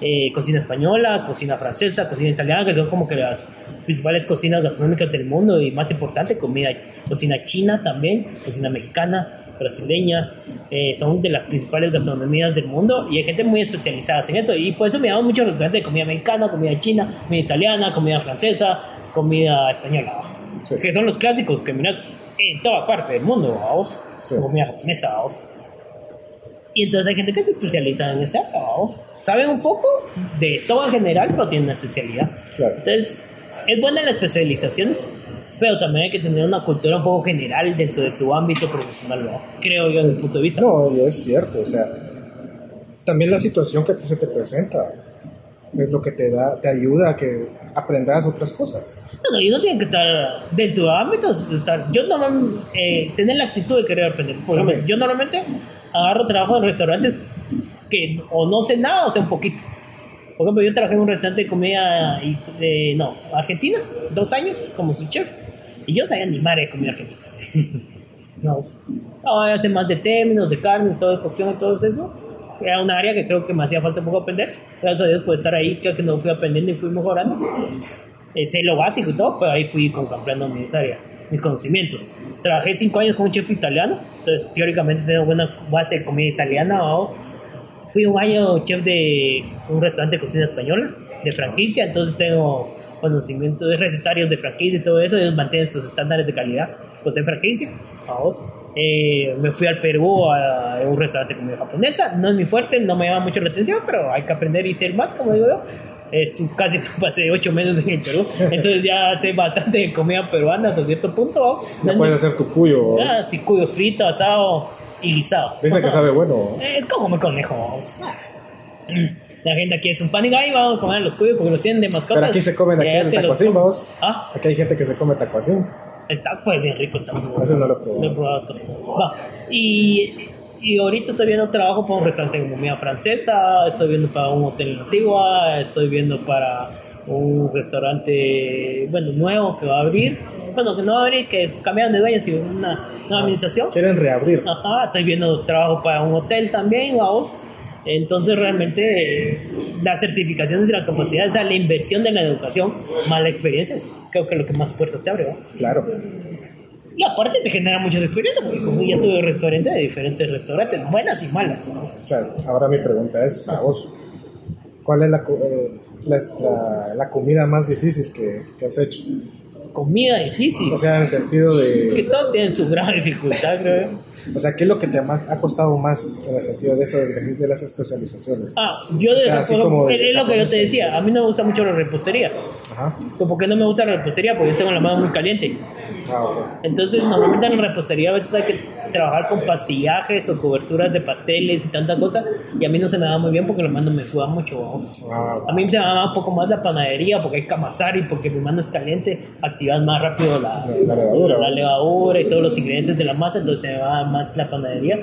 eh, cocina española, cocina francesa, cocina italiana, que son como que las principales cocinas gastronómicas del mundo y más importante, comida, cocina china también, cocina mexicana, brasileña, eh, son de las principales gastronomías del mundo y hay gente muy especializada en eso y por eso me llaman muchos restaurantes de comida mexicana, comida china, comida italiana, comida francesa, comida española, Sí. que son los clásicos que miras en toda parte del mundo, vamos, Sí. comida japonesa, vamos. Y entonces hay gente que se especializa en área, vamos. Saben un poco de todo en general, pero tienen una especialidad. Claro. Entonces, es buena las especializaciones, pero también hay que tener una cultura un poco general dentro de tu ámbito profesional, ¿no? creo yo, desde mi punto de vista. No, y es cierto, o sea, también la situación que se te presenta es lo que te da, te ayuda a que aprendas otras cosas. No, no, y uno tiene que estar dentro de ámbitos, estar, yo normalmente, eh, tener la actitud de querer aprender. Por ejemplo, yo normalmente agarro trabajo en restaurantes que o no sé nada o sé un poquito. Por ejemplo, yo trabajé en un restaurante de comida, y, eh, no, argentina, dos años como su chef, y yo sabía ni madre de comida argentina. no, no, hace más de términos, de carne, todo de cocción y todo eso. Era un área que creo que me hacía falta un poco aprender. Gracias a Dios por estar ahí, creo que no fui aprendiendo y fui mejorando. Eh, sé lo básico y todo, pero ahí fui comprando mis áreas, mis conocimientos. Trabajé cinco años con un chef italiano, entonces teóricamente tengo buena base de comida italiana. vamos. Fui un año chef de un restaurante de cocina española, de franquicia, entonces tengo conocimientos de recetarios de franquicia y todo eso, ellos mantienen sus estándares de calidad pues de franquicia. Vamos. Eh, me fui al Perú a, un restaurante de comida japonesa, no es mi fuerte, no me llama mucho la atención, pero hay que aprender y ser más, como digo yo. Estu- casi pasé ocho meses en el Perú, entonces ya sé bastante de comida peruana hasta cierto punto. ¿vamos? No es puedes hacer tu cuyo. vos. Ah, sí, cuyo frito, asado y guisado. Dicen que sabe bueno. Es como comer conejo. vamos. La gente aquí es un pan y gallo, vamos a comer los cuyos porque los tienen de mascotas. Pero aquí se comen aquí el tacuacín. Ah, Aquí hay gente que se come tacuacín. el taco es bien rico también. Eso no lo he probado. Lo he probado todo. Va. Y, y ahorita estoy viendo trabajo para un restaurante de comida francesa, estoy viendo para un hotel en Antigua, estoy viendo para un restaurante, bueno, nuevo que va a abrir. bueno, que no va a abrir, que cambiaron de dueños y una nueva administración. Quieren reabrir. Ajá, estoy viendo trabajo para un hotel también, vamos. Entonces realmente eh, las certificaciones de la capacidad, o sea, la inversión de la educación, más la experiencia, creo que es lo que más puertas te abre, ¿no? Claro. Y aparte te genera muchas experiencias, porque como ya tuve restaurantes de diferentes restaurantes, buenas y malas. ¿no? Claro. Ahora mi pregunta es para vos. ¿Cuál es la, eh, la, la- la comida más difícil que, que has hecho? Comida difícil, O sea, en el sentido que de... todo tiene su gran dificultad, creo. O sea, ¿qué es lo que te ha, costado más en el sentido de eso, de, las especializaciones? Ah, yo O de sea, como de es lo que yo te decía, a mí no me gusta mucho la repostería. Ajá. ¿Por qué no me gusta la repostería? Porque yo tengo la mano muy caliente. Ah, ok. Entonces, normalmente en la repostería a veces hay que trabajar con pastillajes o coberturas de pasteles y tantas cosas. Y a mí no se me da muy bien porque la mano me suda mucho. vamos. Ah, A mí se me da un poco más la panadería porque hay que amasar y porque mi mano es caliente, activas más rápido la, La- la levadura, la ¿no? levadura y todos los ingredientes de la masa, entonces se me va más la panadería.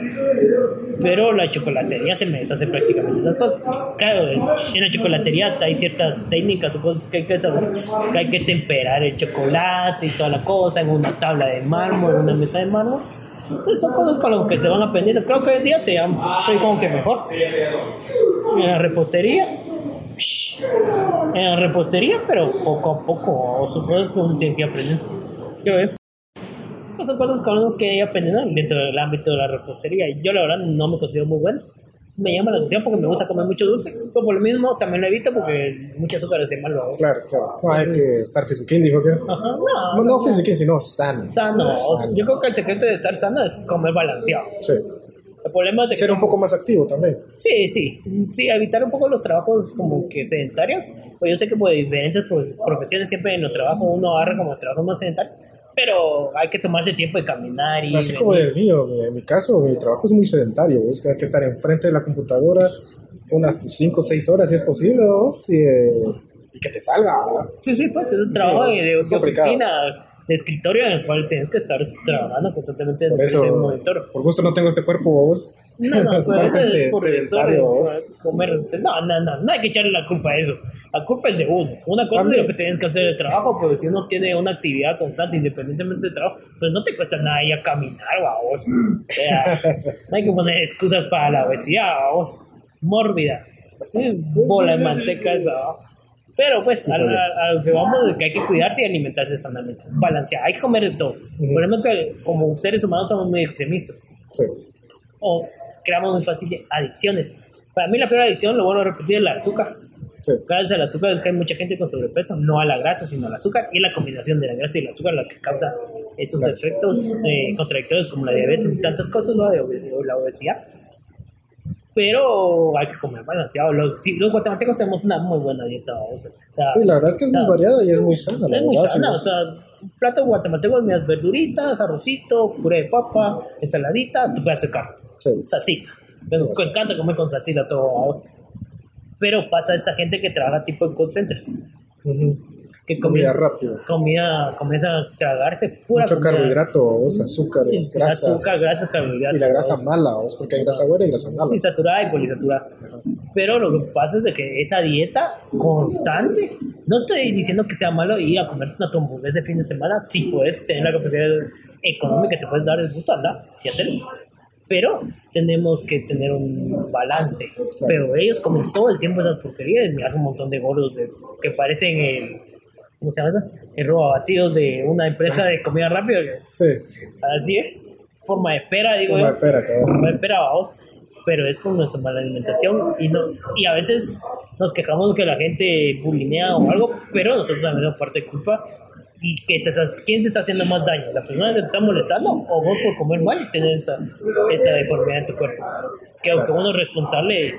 Pero la chocolatería se me deshace prácticamente esas cosas. Claro, en la chocolatería hay ciertas técnicas o cosas que hay que saber, que hay que temperar el chocolate y toda la cosa en una tabla de mármol, en una mesa de mármol. Son cosas con las que se van aprendiendo. Creo que hoy día se llama, soy como que mejor. En la repostería, en la repostería, pero poco a poco, son cosas que uno tiene que aprender. Quiero ver. Pues son cosas que uno que ir aprendiendo dentro del ámbito de la repostería. Yo, la verdad, no me considero muy bueno. Me llama la atención porque me gusta comer mucho dulce. Pero por lo mismo, también lo evito porque mucho azúcar es malo. Claro, claro. No, hay que estar fisiquín, dijo que. Ajá, no, No, no fisiquín, sino sano. Sano. Sano. Yo creo que el secreto de estar sano es comer balanceado. Sí. El problema es de que Ser un poco más activo también. Sí, sí, sí, evitar un poco los trabajos como que sedentarios. Pues yo sé que por diferentes pues, profesiones siempre en los trabajos uno agarra como trabajos más sedentarios, pero hay que tomarse tiempo de caminar y... Así como el mío, en mi caso, mi trabajo es muy sedentario. ¿vos? Tienes que estar enfrente de la computadora unas 5 o 6 horas si es posible, y, eh, y que te salga. ¿verdad? Sí, sí, pues es un trabajo Sí, de, es oficina, de escritorio en el cual tienes que estar trabajando constantemente Por eso, monitor. por gusto no tengo este cuerpo, vos. No, no, eso es por eso comer. No, no, no, no hay que echarle la culpa a eso. La culpa es de uno. Una cosa También. es lo que tienes que hacer de trabajo, pero si uno tiene una actividad constante, independientemente de trabajo, pues no te cuesta nada ir a caminar, vamos. O sea, no hay que poner excusas para la obesidad, vamos. Mórbida. Bola de manteca esa. ¿va? Pero pues, Sí, a, a- a lo que vamos que hay que cuidarse y alimentarse sanamente. Balancear, hay que comer de todo. El problema es que como seres humanos somos muy extremistas Sí. o creamos muy fácil adicciones. Para mí la peor adicción, lo bueno a repetir, es el azúcar. Sí. Gracias al azúcar es que hay mucha gente con sobrepeso, no a la grasa, sino al azúcar, y la combinación de la grasa y el azúcar la que causa estos Claro. efectos eh, contradictorios como la diabetes y tantas cosas, ¿no? de obe- o la obesidad. Pero hay que comer balanceado. Los, sí, los guatemaltecos tenemos una muy buena dieta. o sea, Sí, la verdad es que es muy variada y es muy sana. la es muy sana, o sea, un plato guatemalteco es unas verduritas, arrocito, puré de papa, ensaladita, tu pedazo de carne Sí. salsita. Nos encanta comer con salsita todo. Pero pasa esta gente que trabaja tipo en call centers. Que Comida comida, comienza a tragarse pura Mucho comida. carbohidrato, ¿vos? azúcares, Sí, grasas. Azúcar, grasas, carbohidratos. Y la grasa mala, porque hay grasa buena y grasa mala. Sí, saturada y polisaturada. Pero lo que pasa es de que esa dieta constante, no estoy diciendo que sea malo ir a comer una hamburguesa ese fin de semana, si puedes tener la capacidad económica, te puedes dar el gusto, anda y hacerlo. Pero tenemos que tener un balance. Pero ellos comen todo el tiempo esas porquerías, me un montón de gordos de, que parecen el, ¿cómo se llama eso? El robabatidos de una empresa de comida rápida. Sí, Así es, forma de pera, digo Forma de pera, cabrón. no esperábamos, pero es por nuestra mala alimentación y no y a veces nos quejamos que la gente bulinea o algo, pero nosotros también tenemos parte de culpa y que te estás, quién se está haciendo más daño, la persona que te está molestando o vos por comer mal y tener esa, esa deformidad en tu cuerpo. Que aunque uno es responsable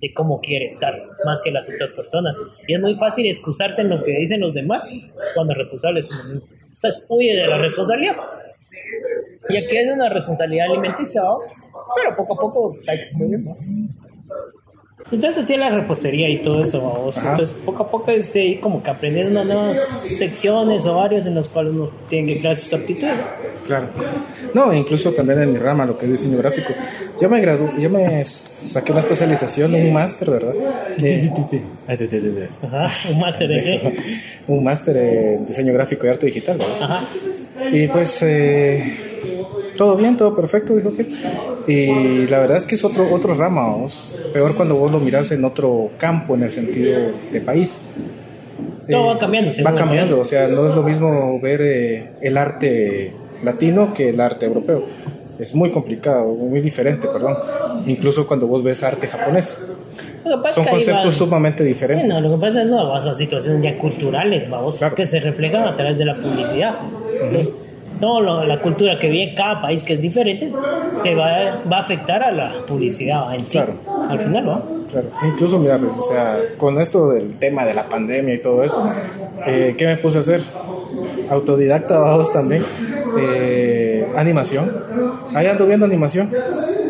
de cómo quiere estar, más que las otras personas. Y es muy fácil excusarse en lo que dicen los demás cuando el responsable es uno mismo. Entonces, huye de la responsabilidad. Y aquí es una responsabilidad alimenticia, pero poco a poco hay que. Entonces hacía la repostería y todo eso, vamos. Entonces poco a poco es ahí como que aprender unas nuevas secciones o áreas en las cuales uno tiene que crear sus aptitudes. Claro. No, incluso también en mi rama, lo que es diseño gráfico. Yo me gradué, yo me saqué una especialización, un máster, ¿verdad? De- Ajá, un máster de qué? un máster en diseño gráfico y arte digital, ¿verdad? Ajá. Y pues eh, todo bien, todo perfecto, dijo que. Y la verdad es que es otro, otro rama, vamos. Peor cuando vos lo mirás en otro campo, en el sentido de país. Todo va cambiando, según Va cambiando, o sea, no es lo mismo ver eh, el arte latino que el arte europeo. Es muy complicado, muy diferente, perdón. Incluso cuando vos ves arte japonés. Son conceptos va- sumamente Sí, diferentes. no, lo que pasa es que a situaciones ya culturales, vamos, Claro. que se reflejan a través de la publicidad. Entonces, toda la cultura que vive en cada país que es diferente se va, va a afectar a la publicidad en sí. Claro. Al final, ¿no? Claro, incluso mira, pues, o sea, con esto del tema de la pandemia y todo eso, eh, ¿qué me puse a hacer? Autodidacta, vamos también, eh, animación. Ahí ando viendo animación.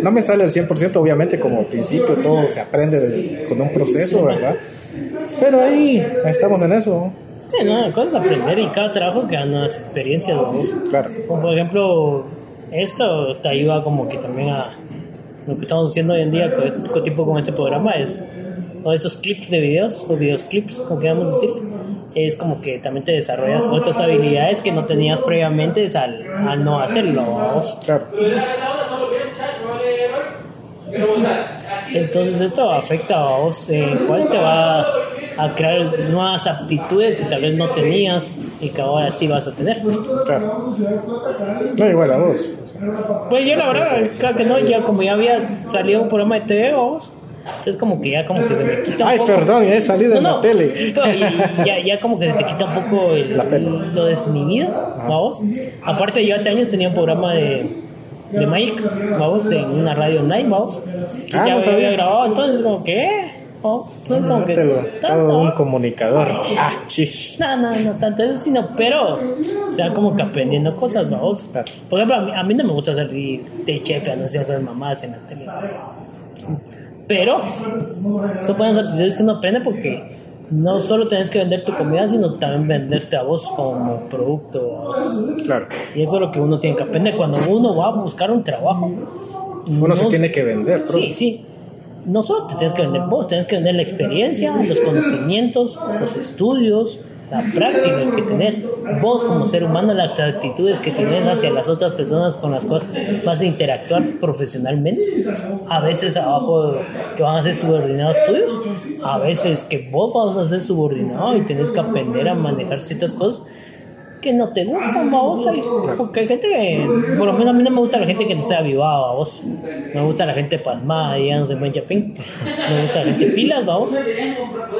No me sale al 100%, obviamente, como principio todo se aprende de- con un proceso, ¿verdad? Pero ahí estamos en eso, Sí, no, la cosa es aprender y cada trabajo que da nuevas experiencias, vamos. claro. Como por ejemplo, esto te ayuda como que también a lo que estamos haciendo hoy en día con, con tipo con este programa es o estos clips de videos o videos clips, como queramos decir, es como que también te desarrollas otras habilidades que no tenías previamente al, al no hacerlo. vamos. Claro, Entonces esto afecta a vos, eh, cuál te va a crear nuevas aptitudes que tal vez no tenías y que ahora sí vas a tener. claro. No, igual a vos. Pues yo la verdad, claro que no, ya como ya había salido un programa de TV, vamos, entonces como que ya como que se me quita un Ay, poco. perdón, he salido en la no, tele. y- ya, ya como que se te quita un poco el- La lo desinhibido, vamos. Aparte yo hace años tenía un programa de, de Magic, vamos, en una radio online, vamos. Y Ah, ya no había sabía. grabado, entonces como que, eh, que... Todo tanto, un comunicador. Ah, chish. no, no, no tanto eso, sino, pero, o sea, como que aprendiendo cosas, vamos. Por ejemplo, a mí, a mí no me gusta salir de chef, anunciar esas mamadas en la tele. Pero, son buenas aptitudes que uno aprende porque no solo tienes que vender tu comida, sino también venderte a vos como producto. Claro. Y eso es lo que uno tiene que aprender cuando uno va a buscar un trabajo. Uno se no- tiene que vender, bro. Sí, sí. No solo te tienes que vender vos, tienes que vender la experiencia, los conocimientos, los estudios, la práctica que tenés. Vos como ser humano, las actitudes que tenés hacia las otras personas con las cuales vas a interactuar profesionalmente. A veces abajo que van a ser subordinados tuyos, a veces que vos vas a ser subordinado y tenés que aprender a manejar ciertas cosas que no te gustan, vos. Hay- Porque hay gente que, por lo menos a mí no me gusta la gente que no sea avivada, vos. Me gusta la gente pasmada, digamos, en buen chapín. Me gusta la gente pilas, vos.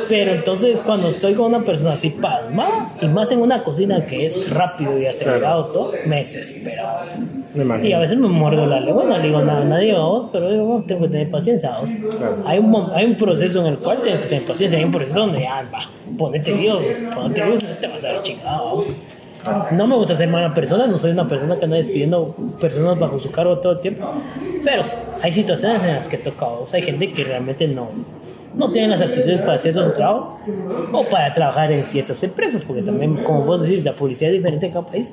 Pero entonces, cuando estoy con una persona así pasmada, y más en una cocina que es rápido y acelerado todo, me desespera. Me Y a veces me muerdo la lengua, no le digo nada a nadie, vos, pero digo, bueno, tengo que tener paciencia, vos. Claro. Hay, un, hay un proceso en el cual tienes que tener paciencia, hay un proceso donde, ah, va, ponete Dios, ponete Dios, te vas a ver chingado. No me gusta ser mala persona, no soy una persona que anda despidiendo personas bajo su cargo todo el tiempo, pero hay situaciones en las que toca, vos. hay gente que realmente no, no tiene las aptitudes para hacer su trabajo o para trabajar en ciertas empresas, porque también, como vos decís, la publicidad es diferente en cada país,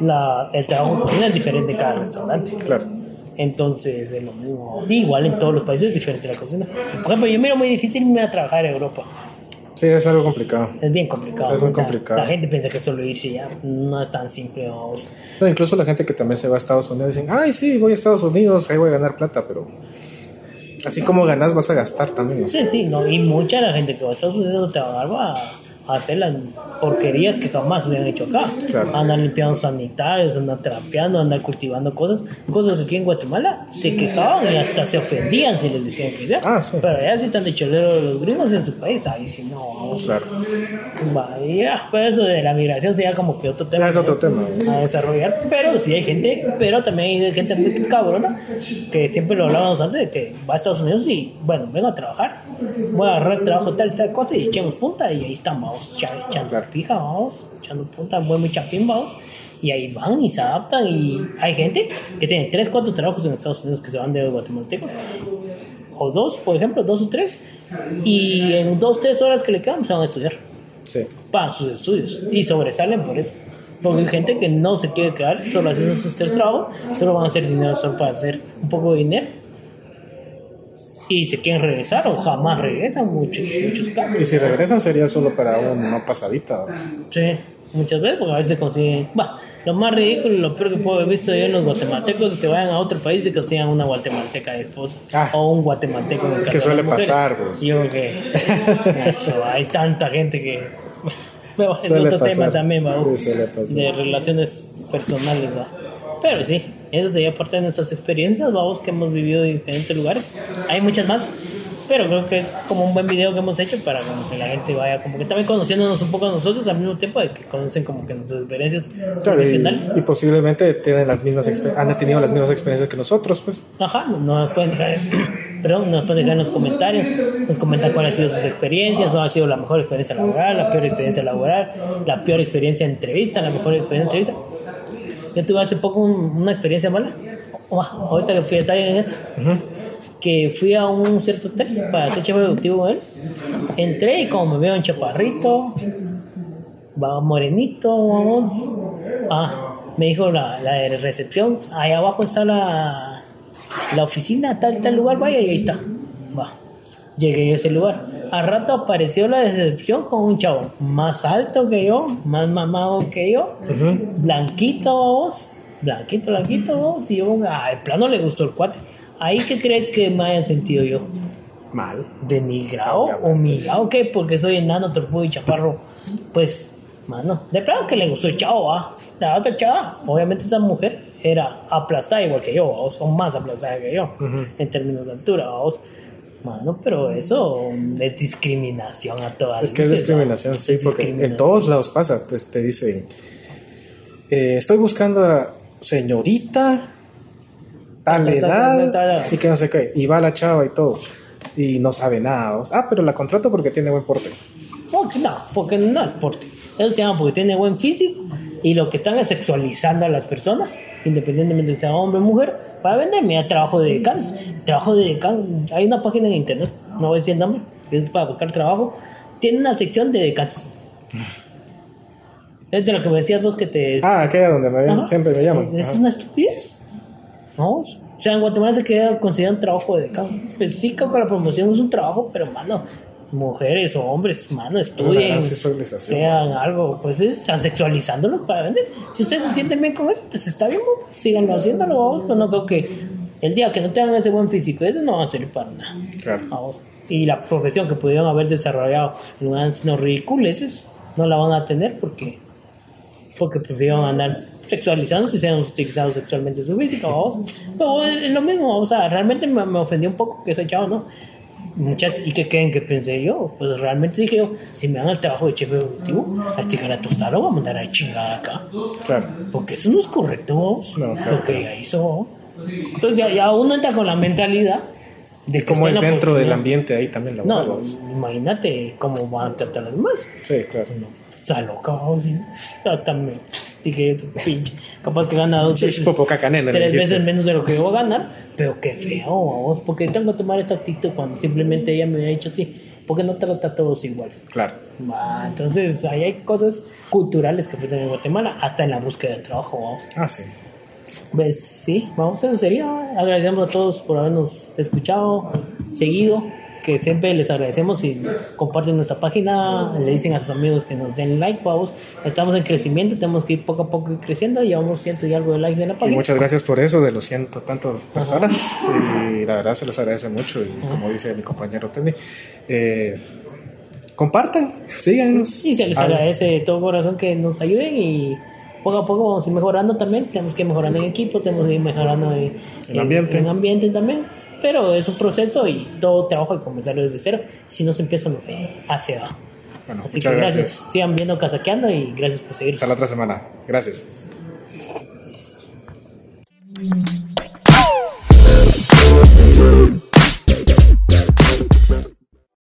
la, el trabajo en es diferente en cada restaurante. Claro. Entonces, es lo mismo. Igual en todos los países es diferente la cocina. Por ejemplo, yo miro muy difícil irme a trabajar a Europa. Sí, es algo complicado. Es bien complicado. Es muy O complicado. La gente piensa que solo irse ya no es tan simple. No, incluso la gente que también se va a Estados Unidos dicen, ay, sí, voy a Estados Unidos, ahí voy a ganar plata, pero así como ganas vas a gastar también. o. Sí, sí, no. Y mucha la gente que va a Estados Unidos te va a dar va a hacer las porquerías que jamás se han hecho acá. Claro. Andan limpiando sanitarios, andan trapeando, andan cultivando cosas. Cosas que aquí en Guatemala se quejaban y hasta se ofendían si les decían que ya. Ah, sí. Pero allá sí están de cholero los gringos en su país. Ahí sí no, vamos. Claro. Vaya, pues eso de la migración sería como que otro tema. Ya es otro tema. A desarrollar, pero sí hay gente, pero también hay gente muy cabrona que siempre lo hablábamos antes de que va a Estados Unidos y bueno, vengo a trabajar, voy a agarrar trabajo tal, tal cosa y echemos punta y ahí estamos, vamos, echa- echando Claro. pija, vamos, echando punta, buen muy chapín, vamos. Y ahí van y se adaptan y hay gente que tiene 3, 4 trabajos en Estados Unidos que se van de guatemaltecos o dos, por ejemplo, dos o tres, y en dos, tres horas que le quedan se van a estudiar Sí. para sus estudios y sobresalen por eso. Porque hay gente que no se quiere quedar solo haciendo sus tres trabajos, solo van a hacer dinero solo para hacer un poco de dinero y se quieren regresar o jamás regresan, muchos, muchos casos. Y si regresan sería solo para una pasadita. Sí, muchas veces, porque a veces consiguen. Va, lo más ridículo, lo peor que puedo haber visto yo en los guatemaltecos es que vayan a otro país y que consigan una guatemalteca de esposa Ah. o un guatemalteco de Es que suele pasar, pues. Yo que. Hay tanta gente que. Pero es Suele otro tema pasar. también, vamos. Sí. De relaciones personales, ¿va? Pero sí, eso sería parte de nuestras experiencias, vamos, que hemos vivido en diferentes lugares. Hay muchas más, pero creo que es como un buen video que hemos hecho para como que la gente vaya como que también conociéndonos un poco a nosotros al mismo tiempo de que conocen como que nuestras experiencias Claro, profesionales. y, y posiblemente tienen las mismas han tenido las mismas experiencias que nosotros, pues. Ajá, no- nos pueden dejar, perdón, nos pueden dejar en los comentarios, nos comentan cuáles han sido sus experiencias, o ha sido la mejor experiencia laboral, la peor experiencia laboral, la peor experiencia en entrevista, la mejor experiencia en entrevista. Yo tuve hace poco un- una experiencia mala, Oh, ahorita que fui a estar en esta, que fui a un cierto hotel para hacer chef ejecutivo con él. Entré y como me veo un chaparrito, va morenito, vamos. Ah, me dijo la, la de recepción, ahí abajo está la, la oficina, tal, tal lugar, vaya, y ahí está. Va. Llegué a ese lugar. Al rato apareció la de recepción con un chavo más alto que yo, más mamado que yo, blanquito, vos, blanquito, blanquito, vos, y yo, ah, de plano le gustó el cuate. Ahí, ¿qué crees que me haya sentido yo? Mal. denigrado, humillado, ¿qué? Porque soy enano, torpudo y chaparro. Pues, mano, de plano que le gustó el chavo, ¿va? La otra chava, obviamente esa mujer era aplastada igual que yo, o son más aplastada que yo, en términos de altura, vamos. Mano, pero eso es discriminación a todas Es que es discriminación, sí, porque en todos lados pasa. Pues te dicen, eh, estoy buscando a señorita, tal edad, y que no sé qué. Y va la chava y todo. Y no sabe nada. O sea, ah, pero la contrato porque tiene buen porte. Porque no, porque no es porte. Eso se llama porque tiene buen físico y lo que están es sexualizando a las personas, independientemente de sea hombre o mujer, para vender. Mira, trabajo de decanes. Trabajo de. Hay una página en internet, no voy a decir el nombre, que es para buscar trabajo. Tiene una sección de decanes. Es de lo que me decías vos que te. Ah, aquella donde me, Ajá. siempre me llaman. Es, una estupidez. ¿No? O sea, en Guatemala se queda considerado un trabajo de decano. Pues sí, creo que la promoción es un trabajo, pero, mano, mujeres o hombres, mano, estudien. Sean algo, pues es- están sexualizándolo para vender. Si ustedes se sienten bien con eso, pues está bien, pues, síganlo haciéndolo. vamos. Pero no creo que el día que no tengan ese buen físico, eso no va a servir para nada. Claro. Vamos. Y la profesión que pudieron haber desarrollado en lugares no ridiculeces, no la van a tener porque porque prefirieron andar sexualizándose y sean utilizados sexualmente su física, vamos. Pero es lo mismo, o sea, realmente me, me ofendió un poco que ese chavo, ¿no? Muchas, ¿y qué creen que pensé yo? Pues realmente dije yo, si me dan el trabajo de chef ejecutivo, a este cara tostada lo voy a mandar a chingada acá. Claro. Porque eso no es correcto, vos. No, claro, Lo que ella hizo. vos. Entonces ya, ya uno entra con la mentalidad de que Como es la dentro del ambiente ahí también. No, vamos. imagínate cómo van a tratar a los demás. Sí, claro. Está loca, sí. Hasta me dije, pinche. Capaz que gana dos, le tres veces menos de lo que yo voy a ganar. Pero qué feo, vamos. Porque tengo que tomar esta actitud cuando simplemente ella me había dicho así. Porque no trata a todos igual. Claro. Entonces, ahí hay cosas culturales que afectan en Guatemala, hasta en la búsqueda de trabajo, vamos. Ah, sí. Pues sí, vamos, eso sería. Agradecemos a todos por habernos escuchado, seguido, que siempre les agradecemos si comparten nuestra página, le dicen a sus amigos que nos den like, vamos. Estamos en crecimiento, tenemos que ir poco a poco creciendo, llevamos ciento y algo de likes en la Y página. muchas gracias por eso, de los ciento tantas personas. Y la verdad se les agradece mucho. Y como dice mi compañero Tony, eh, compartan, síganos. Y se les Ah, agradece de todo corazón que nos ayuden y poco a poco vamos a ir mejorando también. Tenemos que ir mejorando en equipo, tenemos que ir mejorando en, En ambiente. en ambiente también pero es un proceso y todo trabajo hay que comenzarlo desde cero. Si no se empieza, no se hace. Va. Así que gracias. gracias. Sigan viendo Casaqueando y gracias por seguir. Hasta la otra semana. Gracias.